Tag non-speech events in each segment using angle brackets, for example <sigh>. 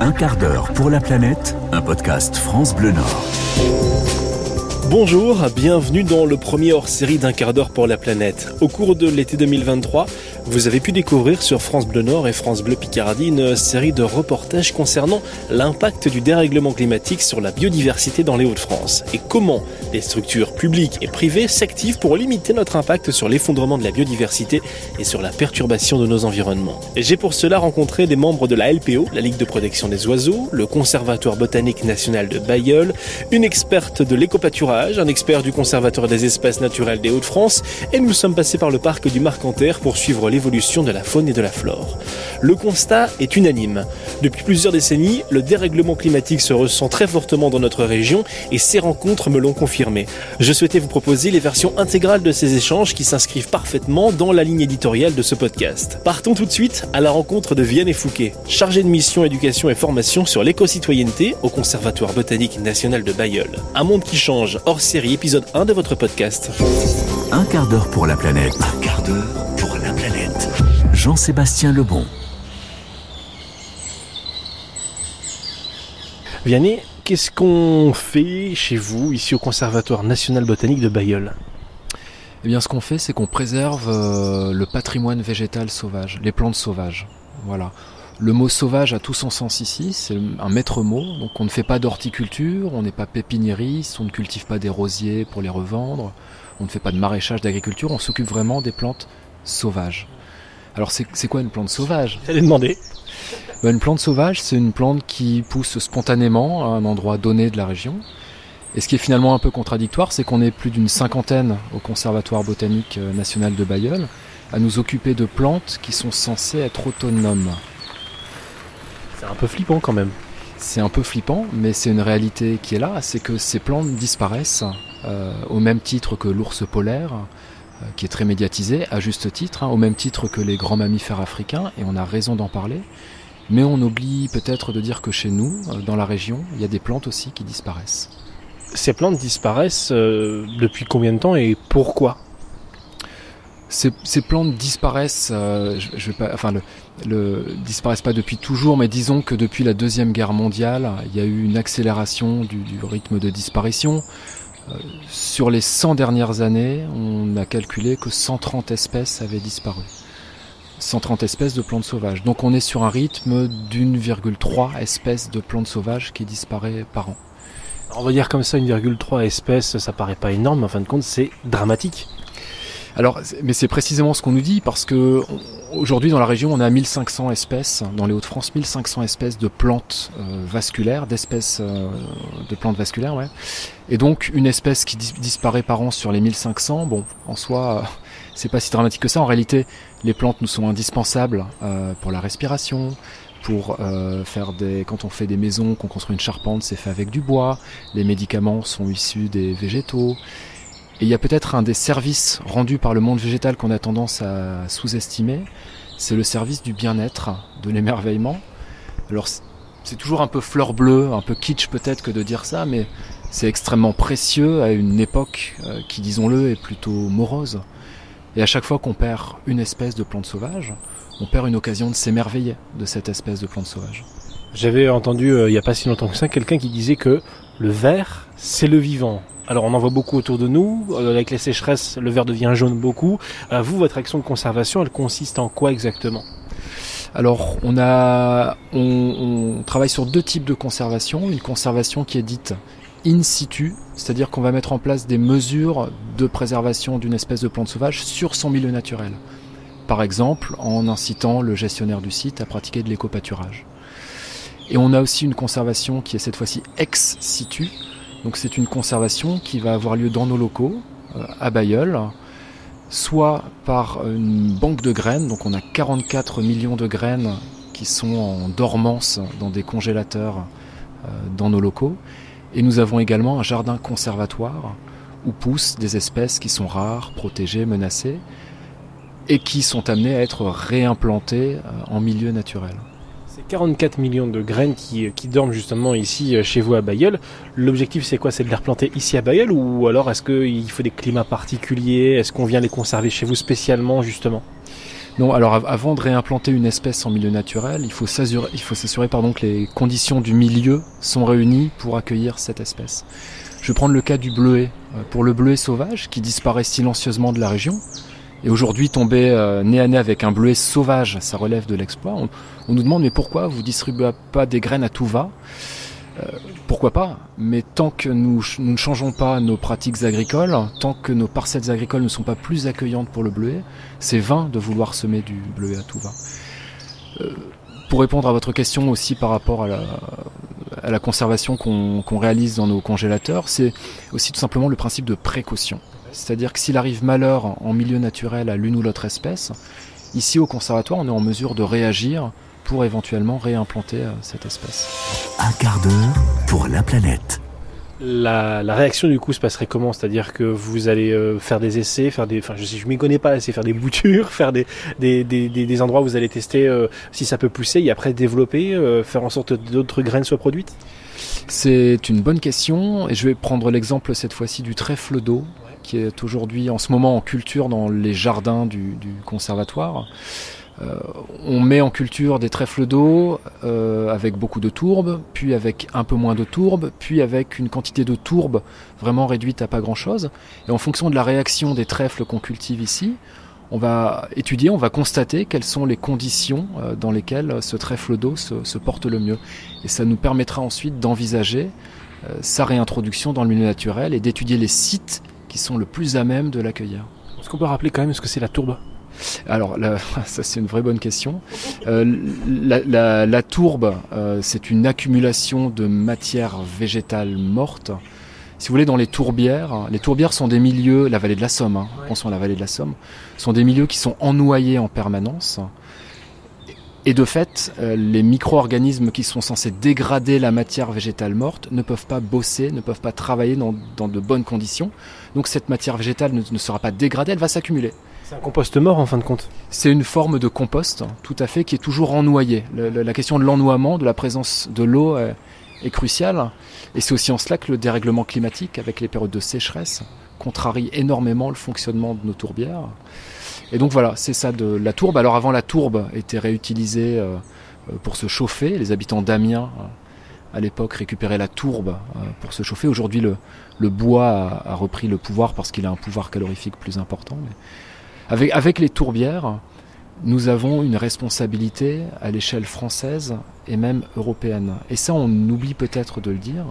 Un quart d'heure pour la planète, un podcast France Bleu Nord. Bonjour, bienvenue dans le premier hors-série d'un quart d'heure pour la planète. Au cours de l'été 2023, vous avez pu découvrir sur France Bleu Nord et France Bleu Picardie une série de reportages concernant l'impact du dérèglement climatique sur la biodiversité dans les Hauts-de-France et comment les structures publiques et privées s'activent pour limiter notre impact sur l'effondrement de la biodiversité et sur la perturbation de nos environnements. J'ai pour cela rencontré des membres de la LPO, la Ligue de protection des oiseaux, le Conservatoire botanique national de Bayeul, une experte de l'écopâturage un expert du Conservatoire des espèces naturelles des Hauts-de-France, et nous sommes passés par le parc du Marcanterre pour suivre l'évolution de la faune et de la flore. Le constat est unanime. Depuis plusieurs décennies, le dérèglement climatique se ressent très fortement dans notre région et ces rencontres me l'ont confirmé. Je souhaitais vous proposer les versions intégrales de ces échanges qui s'inscrivent parfaitement dans la ligne éditoriale de ce podcast. Partons tout de suite à la rencontre de Vianney Fouquet, chargé de mission éducation et formation sur l'éco-citoyenneté au Conservatoire botanique national de Bayeul. Un monde qui change, hors série, épisode 1 de votre podcast. Un quart d'heure pour la planète. Un quart d'heure pour la planète. Jean-Sébastien Lebon. Vianney, qu'est-ce qu'on fait chez vous, ici au Conservatoire national botanique de Bayeul? Eh bien, ce qu'on fait, c'est qu'on préserve euh, le patrimoine végétal sauvage, les plantes sauvages. Voilà. Le mot sauvage a tout son sens ici, c'est un maître mot. Donc, on ne fait pas d'horticulture, on n'est pas pépiniériste, on ne cultive pas des rosiers pour les revendre, on ne fait pas de maraîchage d'agriculture, on s'occupe vraiment des plantes sauvages. Alors, c'est quoi une plante sauvage? J'allais demander. Ben, une plante sauvage, c'est une plante qui pousse spontanément à un endroit donné de la région. Et ce qui est finalement un peu contradictoire, c'est qu'on est plus d'une cinquantaine au Conservatoire botanique euh, national de Bayeul à nous occuper de plantes qui sont censées être autonomes. C'est un peu flippant quand même. C'est un peu flippant, mais c'est une réalité qui est là, c'est que ces plantes disparaissent euh, au même titre que l'ours polaire, euh, qui est très médiatisé, à juste titre, hein, au même titre que les grands mammifères africains, et on a raison d'en parler. Mais on oublie peut-être de dire que chez nous, euh, dans la région, il y a des plantes aussi qui disparaissent. Ces plantes disparaissent euh, depuis combien de temps et pourquoi? Ces, plantes disparaissent, euh, je, vais pas, enfin, le, le, disparaissent pas depuis toujours, mais disons que depuis la deuxième guerre mondiale, il y a eu une accélération du, du rythme de disparition. Euh, sur les 100 dernières années, on a calculé que 130 espèces avaient disparu. 130 espèces de plantes sauvages. Donc on est sur un rythme d'1,3 espèces de plantes sauvages qui disparaît par an. On va dire comme ça, 1,3 espèces, ça paraît pas énorme, mais en fin de compte, c'est dramatique. Alors, mais c'est précisément ce qu'on nous dit parce que aujourd'hui dans la région, on a 1500 espèces, dans les Hauts-de-France, 1500 espèces de plantes euh, vasculaires, d'espèces euh, de plantes vasculaires, ouais. Et donc, une espèce qui dis disparaît par an sur les 1500, bon, en soi, euh, c'est pas si dramatique que ça. En réalité, les plantes nous sont indispensables euh, pour la respiration, pour euh, faire des quand on fait des maisons, qu'on construit une charpente, c'est fait avec du bois. Les médicaments sont issus des végétaux. Et il y a peut-être un des services rendus par le monde végétal qu'on a tendance à sous-estimer, c'est le service du bien-être, de l'émerveillement. Alors c'est toujours un peu fleur bleue, un peu kitsch peut-être que de dire ça, mais c'est extrêmement précieux à une époque euh, qui, disons-le, est plutôt morose. Et à chaque fois qu'on perd une espèce de plante sauvage, on perd une occasion de s'émerveiller de cette espèce de plante sauvage. J'avais entendu euh, il n'y a pas si longtemps que ça quelqu'un qui disait que le vert, c'est le vivant. Alors on en voit beaucoup autour de nous. Euh, avec les sécheresses, le vert devient jaune beaucoup. Euh, vous, votre action de conservation, elle consiste en quoi exactement? Alors, on a, on, travaille sur deux types de conservation. Une conservation qui est dite in situ, c'est-à-dire qu'on va mettre en place des mesures de préservation d'une espèce de plante sauvage sur son milieu naturel. Par exemple, en incitant le gestionnaire du site à pratiquer de l'éco-pâturage. Et on a aussi une conservation qui est cette fois-ci ex situ. Donc c'est une conservation qui va avoir lieu dans nos locaux, euh, à Bayeul, soit par une banque de graines, donc on a 44 millions de graines qui sont en dormance dans des congélateurs euh, dans nos locaux, et nous avons également un jardin conservatoire où poussent des espèces qui sont rares, protégées, menacées, et qui sont amenées à être réimplantées en milieu naturel. C'est 44 millions de graines qui, dorment justement ici chez vous à Bayeul. L'objectif c'est quoi? C'est de les replanter ici à Bayeul ou alors est-ce qu'il faut des climats particuliers? Est-ce qu'on vient les conserver chez vous spécialement justement? Non, alors avant de réimplanter une espèce en milieu naturel, il faut s'assurer, il faut s'assurer pardon, que les conditions du milieu sont réunies pour accueillir cette espèce. Je vais prendre le cas du bleuet. Euh, pour le bleuet sauvage, qui disparaît silencieusement de la région, et aujourd'hui tomber euh, nez à nez avec un bleuet sauvage, ça relève de l'exploit. On, nous demande mais pourquoi vous distribuez pas des graines à tout va? Euh, pourquoi pas? Mais tant que nous, nous, ne changeons pas nos pratiques agricoles, tant que nos parcelles agricoles ne sont pas plus accueillantes pour le bleuet, c'est vain de vouloir semer du bleuet à tout va. Euh, pour répondre à votre question aussi par rapport à la, à la conservation qu'on réalise dans nos congélateurs, c'est aussi tout simplement le principe de précaution. C'est-à-dire que s'il arrive malheur en milieu naturel à l'une ou l'autre espèce, ici au conservatoire, on est en mesure de réagir pour éventuellement réimplanter euh, cette espèce. Un quart d'heure pour la planète. La, réaction du coup se passerait comment? C'est-à-dire que vous allez euh, faire des essais, faire des, enfin je sais, je m'y connais pas, c'est faire des boutures, <laughs> faire des des, des, endroits où vous allez tester euh, si ça peut pousser et après développer, faire en sorte que d'autres graines soient produites? C'est une bonne question et je vais prendre l'exemple cette fois-ci du trèfle d'eau qui est aujourd'hui en ce moment en culture dans les jardins du, conservatoire. Euh, on met en culture des trèfles d'eau euh, avec beaucoup de tourbe, puis avec un peu moins de tourbe, puis avec une quantité de tourbe vraiment réduite à pas grand-chose. Et en fonction de la réaction des trèfles qu'on cultive ici, on va étudier, on va constater quelles sont les conditions euh, dans lesquelles ce trèfle d'eau se, porte le mieux. Et ça nous permettra ensuite d'envisager sa réintroduction dans le milieu naturel et d'étudier les sites qui sont le plus à même de l'accueillir. Est-ce qu'on peut rappeler quand même ce que c'est la tourbe? Alors, <laughs> ça c'est une vraie bonne question. Euh, la, tourbe, euh, c'est une accumulation de matière végétale morte. Si vous voulez, dans les tourbières, les tourbières sont des milieux, la vallée de la Somme, hein, pensons à la vallée de la Somme, sont des milieux qui sont ennoyés en permanence. Et de fait, euh, les micro-organismes qui sont censés dégrader la matière végétale morte ne peuvent pas bosser, ne peuvent pas travailler dans, de bonnes conditions. Donc cette matière végétale ne sera pas dégradée, elle va s'accumuler. C'est un compost mort en fin de compte C'est une forme de compost, tout à fait, qui est toujours ennoyé. la question de l'ennoiement, de la présence de l'eau est, cruciale. Et c'est aussi en cela que le dérèglement climatique, avec les périodes de sécheresse, contrarie énormément le fonctionnement de nos tourbières. Et donc voilà, c'est ça de la tourbe. Alors avant, la tourbe était réutilisée euh, pour se chauffer. Les habitants d'Amiens, euh, à l'époque, récupéraient la tourbe euh, pour se chauffer. Aujourd'hui, le, bois a, repris le pouvoir parce qu'il a un pouvoir calorifique plus important. Avec, les tourbières, nous avons une responsabilité à l'échelle française et même européenne. Et ça, on oublie peut-être de le dire.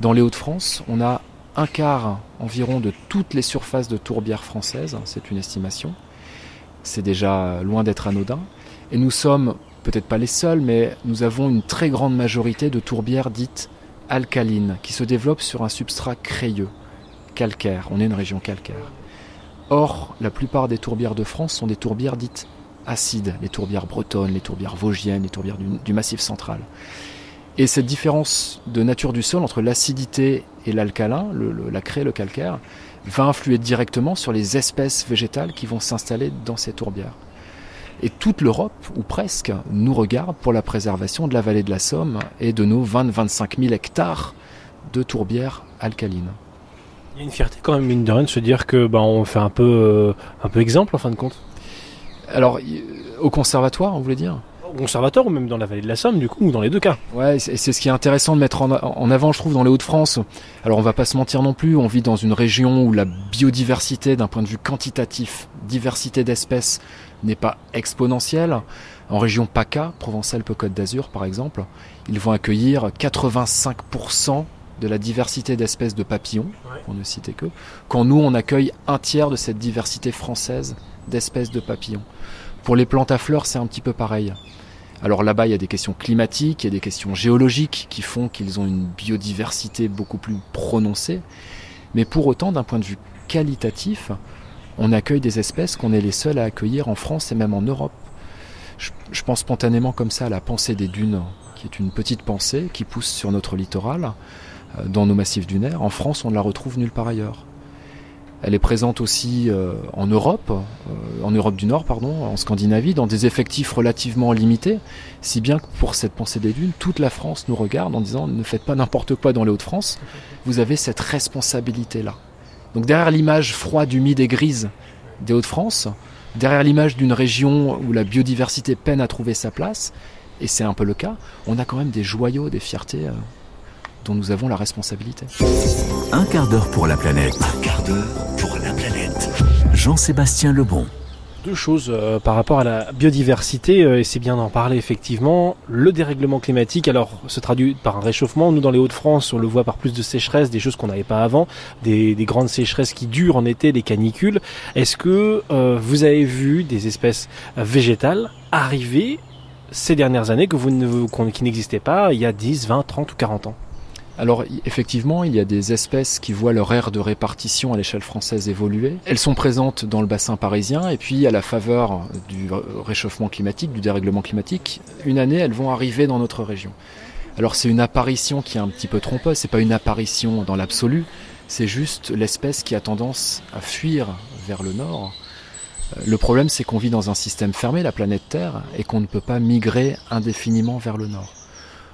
Dans les Hauts-de-France, on a un quart environ de toutes les surfaces de tourbières françaises, c'est une estimation. C'est déjà loin d'être anodin. Et nous sommes peut-être pas les seuls, mais nous avons une très grande majorité de tourbières dites alcalines, qui se développent sur un substrat crayeux, calcaire. On est une région calcaire. Or, la plupart des tourbières de France sont des tourbières dites acides, les tourbières bretonnes, les tourbières vosgiennes, les tourbières du, massif central. Et cette différence de nature du sol entre l'acidité et l'alcalin, la craie, le calcaire, va influer directement sur les espèces végétales qui vont s'installer dans ces tourbières. Et toute l'Europe, ou presque, nous regarde pour la préservation de la vallée de la Somme et de nos 20-25 000 hectares de tourbières alcalines. Il y a une fierté quand même, mine de rien, de se dire que bah, on fait un peu, euh, un peu exemple en fin de compte. Alors, au conservatoire, on voulait dire? Au conservatoire ou même dans la vallée de la Somme, du coup, ou dans les deux cas. Ouais, c'est ce qui est intéressant de mettre en, avant, je trouve, dans les Hauts-de-France. Alors, on va pas se mentir non plus, on vit dans une région où la biodiversité, d'un point de vue quantitatif, diversité d'espèces, n'est pas exponentielle. En région PACA, Provence-Alpes-Côte d'Azur par exemple, ils vont accueillir 85% de la diversité d'espèces de papillons, pour ne citer que, quand nous on accueille un tiers de cette diversité française d'espèces de papillons. Pour les plantes à fleurs, c'est un petit peu pareil. Alors là-bas, il y a des questions climatiques, il y a des questions géologiques qui font qu'ils ont une biodiversité beaucoup plus prononcée. Mais pour autant, d'un point de vue qualitatif, on accueille des espèces qu'on est les seuls à accueillir en France et même en Europe. Je, je pense spontanément comme ça à la pensée des dunes, qui est une petite pensée qui pousse sur notre littoral, euh, dans nos massifs dunaires. En France, on ne la retrouve nulle part ailleurs. Elle est présente aussi euh, en Europe, euh, en Europe du Nord, pardon, en Scandinavie, dans des effectifs relativement limités, si bien que pour cette pensée des dunes, toute la France nous regarde en disant ne faites pas n'importe quoi dans les Hauts-de-France, vous avez cette responsabilité-là. Donc derrière l'image froide, humide et grise des Hauts-de-France, derrière l'image d'une région où la biodiversité peine à trouver sa place, et c'est un peu le cas, on a quand même des joyaux, des fiertés euh, dont nous avons la responsabilité. Un quart d'heure pour la planète. Un quart d'heure pour la planète. Jean-Sébastien Lebon. Deux choses euh, par rapport à la biodiversité, euh, et c'est bien d'en parler effectivement. Le dérèglement climatique, alors, se traduit par un réchauffement. Nous, dans les Hauts-de-France, on le voit par plus de sécheresse, des choses qu'on n'avait pas avant, des, des, grandes sécheresses qui durent en été, des canicules. Est-ce que euh, vous avez vu des espèces végétales arriver ces dernières années que vous ne, qui n'existaient pas il y a 10, 20, 30 ou 40 ans? Alors effectivement, il y a des espèces qui voient leur aire de répartition à l'échelle française évoluer. Elles sont présentes dans le bassin parisien et puis à la faveur du réchauffement climatique, du dérèglement climatique, une année elles vont arriver dans notre région. Alors c'est une apparition qui est un petit peu trompeuse, c'est pas une apparition dans l'absolu, c'est juste l'espèce qui a tendance à fuir vers le nord. Le problème c'est qu'on vit dans un système fermé, la planète Terre, et qu'on ne peut pas migrer indéfiniment vers le nord.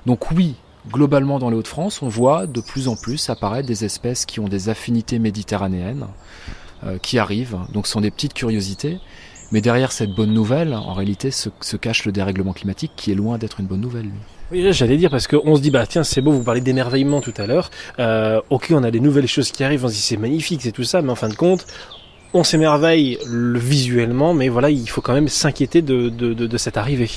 Donc oui, globalement dans les Hauts-de-France, on voit de plus en plus apparaître des espèces qui ont des affinités méditerranéennes, euh, qui arrivent. Donc ce sont des petites curiosités. Mais derrière cette bonne nouvelle, en réalité, se, se cache le dérèglement climatique qui est loin d'être une bonne nouvelle. Lui. Oui, j'allais dire parce qu'on se dit bah tiens c'est beau vous parlez d'émerveillement tout à l'heure. Euh, ok on a des nouvelles choses qui arrivent, on se dit c'est magnifique c'est tout ça, mais en fin de compte on s'émerveille visuellement, mais voilà il faut quand même s'inquiéter de, de, de, de cette arrivée.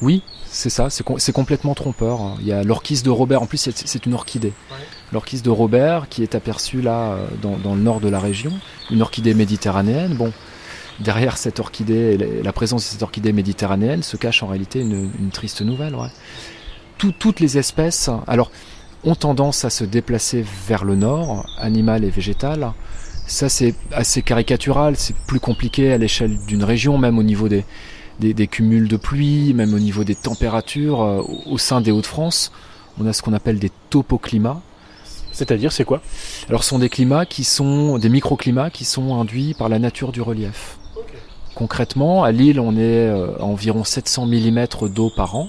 Oui, c'est ça, c'est complètement trompeur. Il y a l'orchis de Robert, en plus c'est une orchidée. Ouais. L'orchis de Robert qui est aperçue là dans, dans, le nord de la région, une orchidée méditerranéenne. Bon, derrière cette orchidée, la présence de cette orchidée méditerranéenne se cache en réalité une, une triste nouvelle. Ouais. Tout, toutes les espèces, alors, ont tendance à se déplacer vers le nord, animal et végétal. Ça c'est assez caricatural, c'est plus compliqué à l'échelle d'une région, même au niveau des, des, des, cumuls de pluie, même au niveau des températures. Euh, au sein des Hauts-de-France, on a ce qu'on appelle des topoclimats. C'est-à-dire, c'est quoi? Alors, ce sont des climats qui sont des microclimats qui sont induits par la nature du relief. Okay. Concrètement, à Lille, on est euh, à environ 700 mm d'eau par an.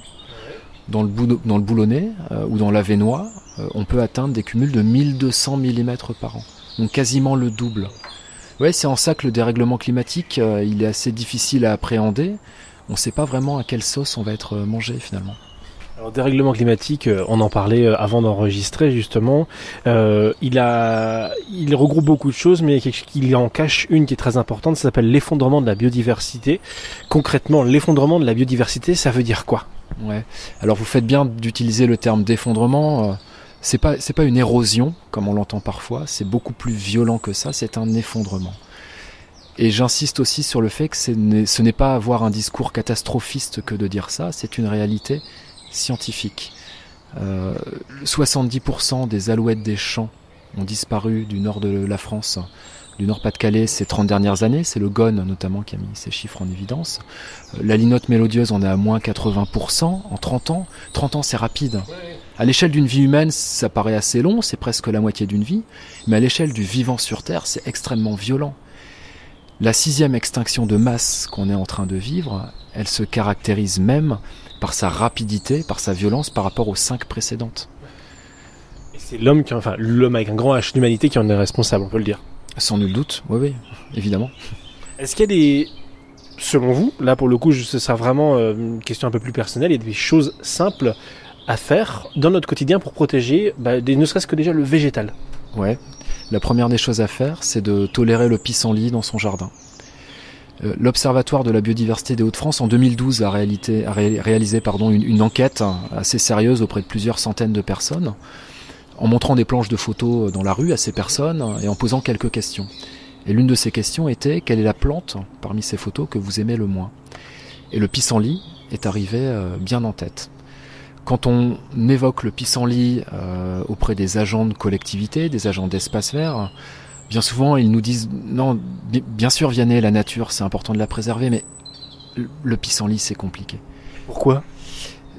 Dans le, dans le Boulonnais euh, ou dans l'Avenois, euh, on peut atteindre des cumuls de 1200 mm par an. Donc quasiment le double. Ouais, c'est en ça que le dérèglement climatique, euh, il est assez difficile à appréhender. On ne sait pas vraiment à quelle sauce on va être mangé finalement. Alors, dérèglement climatique, on en parlait avant d'enregistrer justement. Euh, il a, il regroupe beaucoup de choses, mais il en cache une qui est très importante. Ça s'appelle l'effondrement de la biodiversité. Concrètement, l'effondrement de la biodiversité, ça veut dire quoi? Ouais. Alors vous faites bien d'utiliser le terme d'effondrement. Euh, c'est pas c'est pas une érosion comme on l'entend parfois. C'est beaucoup plus violent que ça. C'est un effondrement. Et j'insiste aussi sur le fait que ce n'est pas avoir un discours catastrophiste que de dire ça. C'est une réalité scientifique. Euh, 70% des alouettes des champs ont disparu du nord de la France du Nord-Pas-de-Calais ces 30 dernières années. C'est le GON notamment qui a mis ces chiffres en évidence. Euh, la linotte mélodieuse, on est à moins 80% en 30 ans. 30 ans, c'est rapide. À l'échelle d'une vie humaine, ça paraît assez long, c'est presque la moitié d'une vie. Mais à l'échelle du vivant sur Terre, c'est extrêmement violent. La sixième extinction de masse qu'on est en train de vivre, elle se caractérise même par sa rapidité, par sa violence par rapport aux cinq précédentes. C'est l'homme qui, enfin, l'homme avec un grand H, l'humanité qui en est responsable, on peut le dire. Sans nul doute, oui, oui, évidemment. Est-ce qu'il y a des, selon vous, là pour le coup, ce sera vraiment une question un peu plus personnelle, il y a des choses simples à faire dans notre quotidien pour protéger, bah, ne serait-ce que déjà le végétal Ouais. La première des choses à faire, c'est de tolérer le pissenlit dans son jardin. L'Observatoire de la biodiversité des Hauts-de-France en 2012 a, a ré, réalisé pardon, une, enquête assez sérieuse auprès de plusieurs centaines de personnes en montrant des planches de photos dans la rue à ces personnes et en posant quelques questions. Et l'une de ces questions était quelle est la plante parmi ces photos que vous aimez le moins? Et le pissenlit est arrivé euh, bien en tête. Quand on évoque le pissenlit euh, auprès des agents de collectivité, des agents d'espace vert, bien souvent ils nous disent non, bien sûr Vianney, la nature c'est important de la préserver, mais le pissenlit c'est compliqué. Pourquoi?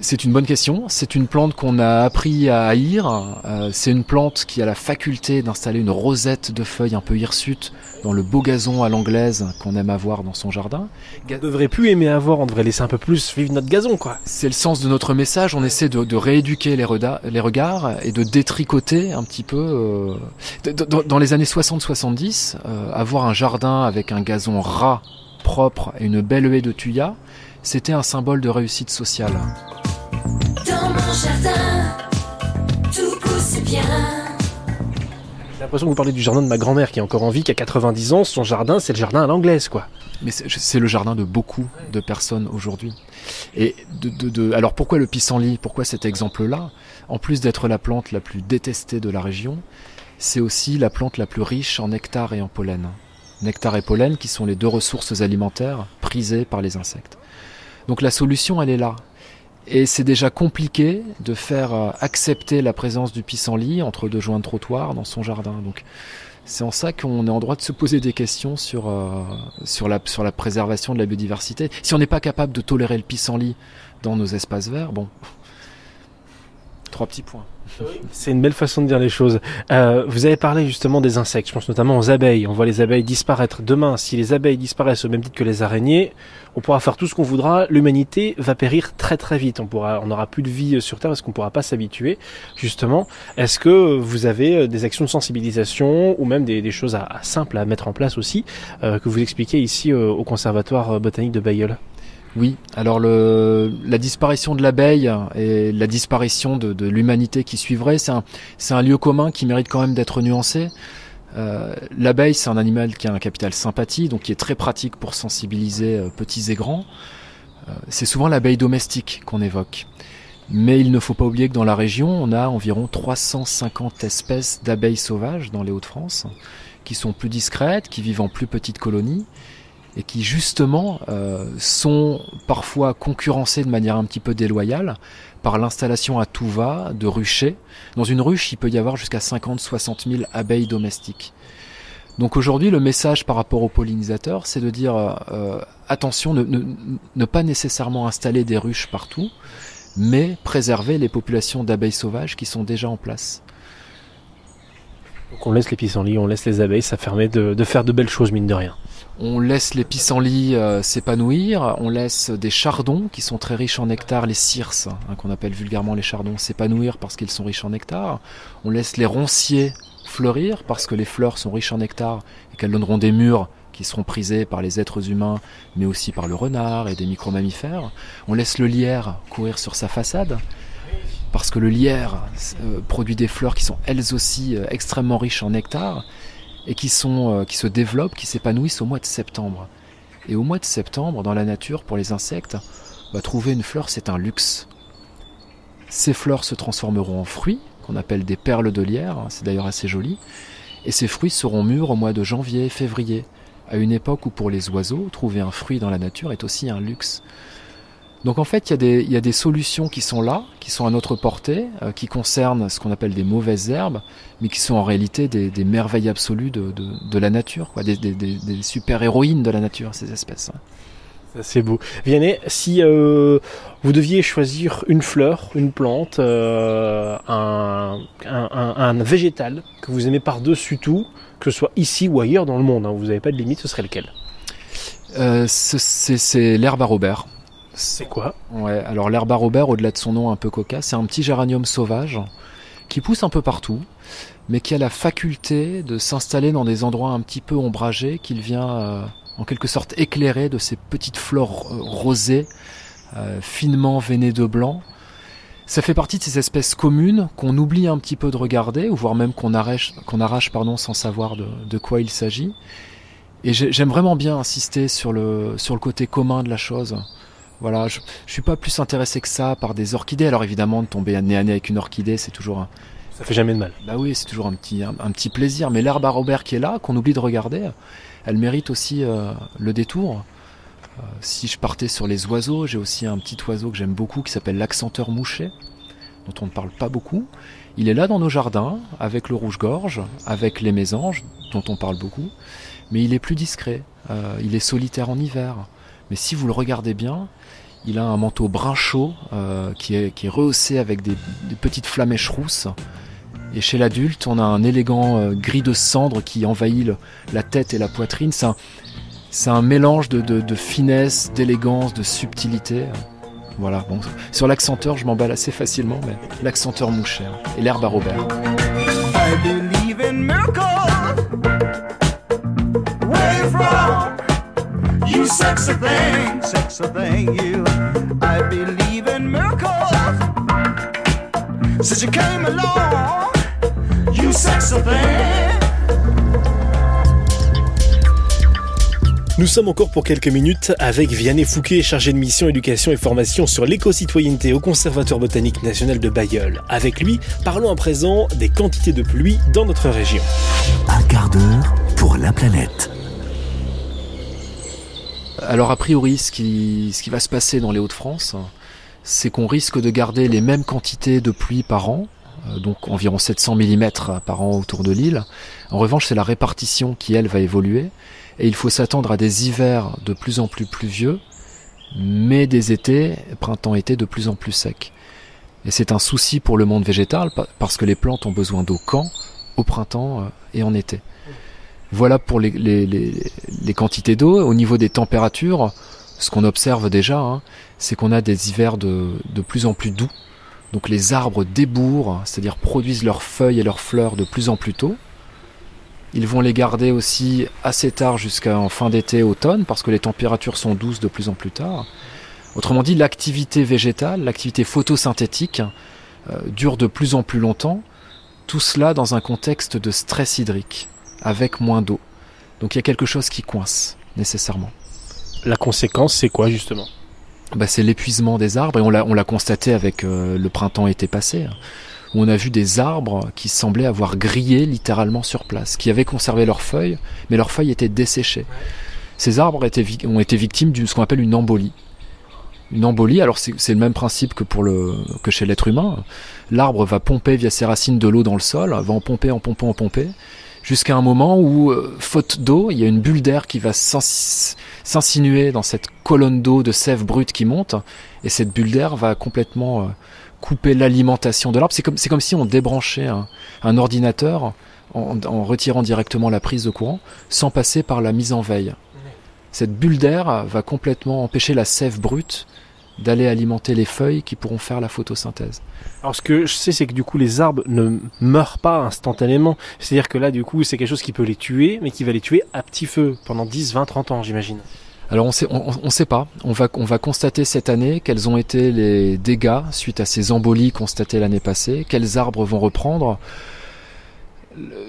C'est une bonne question. C'est une plante qu'on a appris à haïr. Euh, c'est une plante qui a la faculté d'installer une rosette de feuilles un peu hirsutes dans le beau gazon à l'anglaise qu'on aime avoir dans son jardin. On devrait plus aimer avoir, on devrait laisser un peu plus vivre notre gazon, quoi. C'est le sens de notre message. On essaie de, de rééduquer les, les, regards et de détricoter un petit peu. Euh, dans, dans, les années 60-70, euh, avoir un jardin avec un gazon ras propre et une belle haie de thuya, c'était un symbole de réussite sociale. Mon jardin, tout pousse bien. J'ai l'impression que vous parlez du jardin de ma grand-mère qui est encore en vie, qui a 90 ans. Son jardin, c'est le jardin à l'anglaise, quoi. Mais c'est c'est le jardin de beaucoup de personnes aujourd'hui. Et de, de- de- alors pourquoi le pissenlit? Pourquoi cet exemple-là? En plus d'être la plante la plus détestée de la région, c'est aussi la plante la plus riche en nectar et en pollen. Nectar et pollen qui sont les deux ressources alimentaires prisées par les insectes. Donc la solution, elle est là. Et c'est déjà compliqué de faire euh, accepter la présence du pissenlit entre deux joints de trottoir dans son jardin. Donc c'est en ça qu'on est en droit de se poser des questions sur, euh, sur, la, sur la préservation de la biodiversité. Si on n'est pas capable de tolérer le pissenlit dans nos espaces verts, bon. Trois petits points. <laughs> C'est une belle façon de dire les choses. Euh, vous avez parlé justement des insectes. Je pense notamment aux abeilles. On voit les abeilles disparaître. Demain, si les abeilles disparaissent au même titre que les araignées, on pourra faire tout ce qu'on voudra. L'humanité va périr très très vite. On pourra, on n'aura plus de vie sur Terre parce qu'on pourra pas s'habituer. Justement, est-ce que vous avez euh, des actions de sensibilisation ou même des, des choses à, à simples à mettre en place aussi euh, que vous expliquez ici euh, au Conservatoire botanique de Bayeul? Oui, alors le, la disparition de l'abeille et la disparition de, l'humanité qui suivrait, c'est un, c'est un lieu commun qui mérite quand même d'être nuancé. Euh, L'abeille, c'est un animal qui a un capital sympathie, donc qui est très pratique pour sensibiliser euh, petits et grands. Euh, c'est souvent l'abeille domestique qu'on évoque. Mais il ne faut pas oublier que dans la région, on a environ 350 espèces d'abeilles sauvages dans les Hauts-de-France, qui sont plus discrètes, qui vivent en plus petites colonies, et qui justement euh, sont parfois concurrencées de manière un petit peu déloyale par l'installation à tout va de ruchers. Dans une ruche, il peut y avoir jusqu'à 50-60 000 abeilles domestiques. Donc aujourd'hui, le message par rapport aux pollinisateurs, c'est de dire euh, attention, ne, ne, ne pas nécessairement installer des ruches partout, mais préserver les populations d'abeilles sauvages qui sont déjà en place. Donc on laisse les pissenlits, on laisse les abeilles. Ça permet de, de faire de belles choses mine de rien. On laisse les pissenlits euh, s'épanouir, on laisse des chardons qui sont très riches en nectar, les circes, hein, qu'on appelle vulgairement les chardons, s'épanouir parce qu'ils sont riches en nectar. On laisse les ronciers fleurir parce que les fleurs sont riches en nectar et qu'elles donneront des mûres qui seront prisés par les êtres humains, mais aussi par le renard et des micro-mammifères. On laisse le lierre courir sur sa façade parce que le lierre euh, produit des fleurs qui sont elles aussi euh, extrêmement riches en nectar et qui, sont, euh, qui se développent, qui s'épanouissent au mois de septembre. Et au mois de septembre, dans la nature, pour les insectes, bah, trouver une fleur, c'est un luxe. Ces fleurs se transformeront en fruits, qu'on appelle des perles de lierre, hein, c'est d'ailleurs assez joli, et ces fruits seront mûrs au mois de janvier, février, à une époque où pour les oiseaux, trouver un fruit dans la nature est aussi un luxe. Donc en fait, il y, a des, il y a des solutions qui sont là, qui sont à notre portée, euh, qui concernent ce qu'on appelle des mauvaises herbes, mais qui sont en réalité des, des merveilles absolues de, de, de, la nature, quoi, des, des, des super-héroïnes de la nature, ces espèces. C'est beau. Vianney, si euh, vous deviez choisir une fleur, une plante, euh, un, un, un, un, végétal que vous aimez par-dessus tout, que ce soit ici ou ailleurs dans le monde, hein, vous n'avez pas de limite, ce serait lequel? Euh, C'est l'herbe à Robert. C'est quoi Ouais, alors l'herbe à Robert, au-delà de son nom un peu cocasse, c'est un petit géranium sauvage qui pousse un peu partout, mais qui a la faculté de s'installer dans des endroits un petit peu ombragés, qu'il vient euh, en quelque sorte éclairer de ces petites fleurs rosées, euh, finement veinées de blanc. Ça fait partie de ces espèces communes qu'on oublie un petit peu de regarder, ou voire même qu'on arrache, arrache pardon, sans savoir de, de quoi il s'agit. Et j'aime vraiment bien insister sur le, sur le côté commun de la chose. Voilà, je, je suis pas plus intéressé que ça par des orchidées. Alors évidemment, de tomber nez à nez avec une orchidée, c'est toujours un. Ça fait jamais de mal. Bah oui, c'est toujours un petit, un, un, petit plaisir. Mais l'herbe à Robert qui est là, qu'on oublie de regarder, elle mérite aussi euh, le détour. Euh, si je partais sur les oiseaux, j'ai aussi un petit oiseau que j'aime beaucoup qui s'appelle l'accenteur mouché, dont on ne parle pas beaucoup. Il est là dans nos jardins, avec le rouge-gorge, avec les mésanges, dont on parle beaucoup. Mais il est plus discret. Euh, il est solitaire en hiver. Mais si vous le regardez bien, il a un manteau brun chaud euh, qui, est, rehaussé avec des, petites flamèches rousses. Et chez l'adulte, on a un élégant euh, gris de cendre qui envahit la tête et la poitrine. C'est un, mélange de, finesse, d'élégance, de subtilité. Voilà, bon, sur l'accenteur, je m'emballe assez facilement, mais l'accenteur mouché hein, et l'herbe à Robert. Sexy thing, sexy thing, you. I believe in miracles. Since you came along, you sexy thing. Nous sommes encore pour quelques minutes avec Vianney Fouquet, chargé de mission éducation et formation sur l'éco-citoyenneté au Conservatoire botanique national de Bayeul. Avec lui, parlons à présent des quantités de pluie dans notre région. Un quart d'heure pour la planète. Alors a priori, ce qui, va se passer dans les Hauts-de-France, c'est qu'on risque de garder les mêmes quantités de pluie par an, euh, donc environ 700 mm par an autour de l'île. En revanche, c'est la répartition qui, elle, va évoluer et il faut s'attendre à des hivers de plus en plus pluvieux, mais des étés, printemps-été, de plus en plus secs. Et c'est un souci pour le monde végétal parce que les plantes ont besoin d'eau quand? Au printemps euh, et en été. Voilà pour les, quantités d'eau. Au niveau des températures, ce qu'on observe déjà, hein, c'est qu'on a des hivers de, de plus en plus doux. Donc les arbres débourrent, c'est-à-dire produisent leurs feuilles et leurs fleurs de plus en plus tôt. Ils vont les garder aussi assez tard jusqu'en fin d'été, automne, parce que les températures sont douces de plus en plus tard. Autrement dit, l'activité végétale, l'activité photosynthétique euh, dure de plus en plus longtemps, tout cela dans un contexte de stress hydrique, avec moins d'eau. Donc il y a quelque chose qui coince, nécessairement. La conséquence, c'est quoi justement? Bah, C'est l'épuisement des arbres, et on l'a constaté avec euh, le printemps-été passé où on a vu des arbres qui semblaient avoir grillé littéralement sur place, qui avaient conservé leurs feuilles, mais leurs feuilles étaient desséchées. Ces arbres étaient, ont été victimes de ce qu'on appelle une embolie. Une embolie, alors c'est le même principe que, pour le, que chez l'être humain. L'arbre va pomper via ses racines de l'eau dans le sol, va en pomper, en pomper, en pomper, jusqu'à un moment où, euh, faute d'eau, il y a une bulle d'air qui va s'insinuer dans cette colonne d'eau de sève brute qui monte, et cette bulle d'air va complètement euh, couper l'alimentation de l'arbre. C'est comme, c'est comme si on débranchait un, ordinateur en, retirant directement la prise de courant sans passer par la mise en veille. Cette bulle d'air va complètement empêcher la sève brute d'aller alimenter les feuilles qui pourront faire la photosynthèse. Alors ce que je sais c'est que du coup les arbres ne meurent pas instantanément. C'est-à-dire que là du coup c'est quelque chose qui peut les tuer mais qui va les tuer à petit feu pendant 10, 20, 30 ans j'imagine. Alors on sait, on, sait pas. On va, on va constater cette année quels ont été les dégâts suite à ces embolies constatées l'année passée, quels arbres vont reprendre.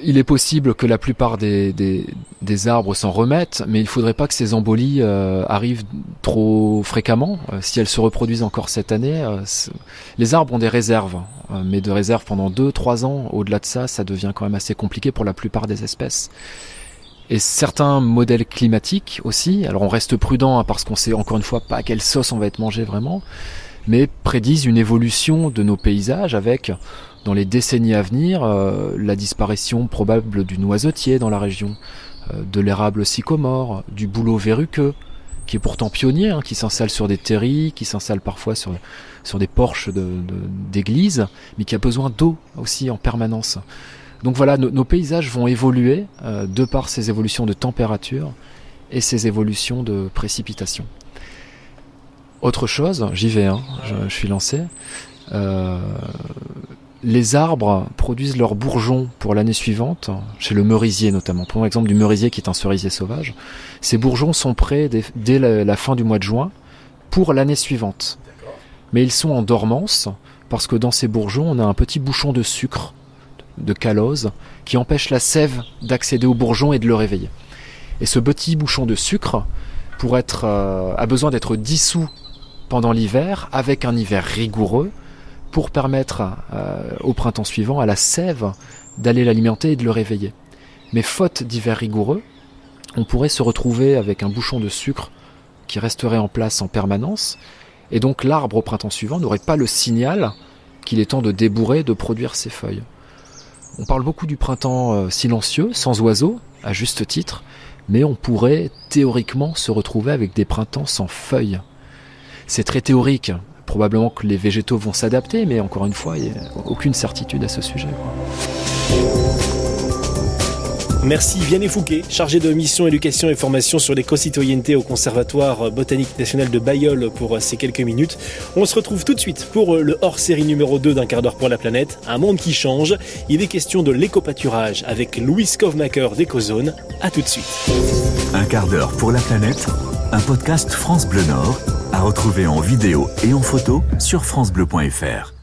Il est possible que la plupart des, des, arbres s'en remettent, mais il faudrait pas que ces embolies euh, arrivent trop fréquemment. Euh, si elles se reproduisent encore cette année, euh, les arbres ont des réserves, mais de réserves pendant 2-3 ans. Au-delà de ça, ça devient quand même assez compliqué pour la plupart des espèces. Et certains modèles climatiques aussi, alors on reste prudent hein, parce qu'on sait encore une fois pas à quelle sauce on va être mangé vraiment, mais prédisent une évolution de nos paysages avec, dans les décennies à venir, euh, la disparition probable du noisetier dans la région, euh, de l'érable sycomore, du bouleau verruqueux, qui est pourtant pionnier, hein, qui s'installe sur des terris, qui s'installe parfois sur, sur des porches d'églises, mais qui a besoin d'eau aussi en permanence. Donc voilà, nos, paysages vont évoluer euh, de par ces évolutions de température et ces évolutions de précipitation. Autre chose, j'y vais, hein, je, suis lancé. Les arbres produisent leurs bourgeons pour l'année suivante, chez le merisier notamment. Prenons l'exemple du merisier qui est un cerisier sauvage. Ces bourgeons sont prêts dès, la, fin du mois de juin pour l'année suivante. Mais ils sont en dormance parce que dans ces bourgeons, on a un petit bouchon de sucre de calose qui empêche la sève d'accéder au bourgeon et de le réveiller. Et ce petit bouchon de sucre pour être, euh, a besoin d'être dissous pendant l'hiver avec un hiver rigoureux pour permettre euh, au printemps suivant à la sève d'aller l'alimenter et de le réveiller. Mais faute d'hiver rigoureux, on pourrait se retrouver avec un bouchon de sucre qui resterait en place en permanence, et donc l'arbre au printemps suivant n'aurait pas le signal qu'il est temps de débourrer, de produire ses feuilles. On parle beaucoup du printemps euh, silencieux, sans oiseaux, à juste titre, mais on pourrait théoriquement se retrouver avec des printemps sans feuilles. C'est très théorique. Probablement que les végétaux vont s'adapter, mais encore une fois, il n'y a aucune certitude à ce sujet. Merci Vianney Fouquet, chargé de mission éducation et formation sur l'éco-citoyenneté au Conservatoire botanique national de Bayeul pour ces quelques minutes. On se retrouve tout de suite pour le hors-série numéro 2 d'un quart d'heure pour la planète, un monde qui change. Il est question de l'éco-pâturage avec Louis Kovmaker d'Ecozone. A tout de suite. Un quart d'heure pour la planète un podcast France Bleu Nord à retrouver en vidéo et en photo sur francebleu.fr.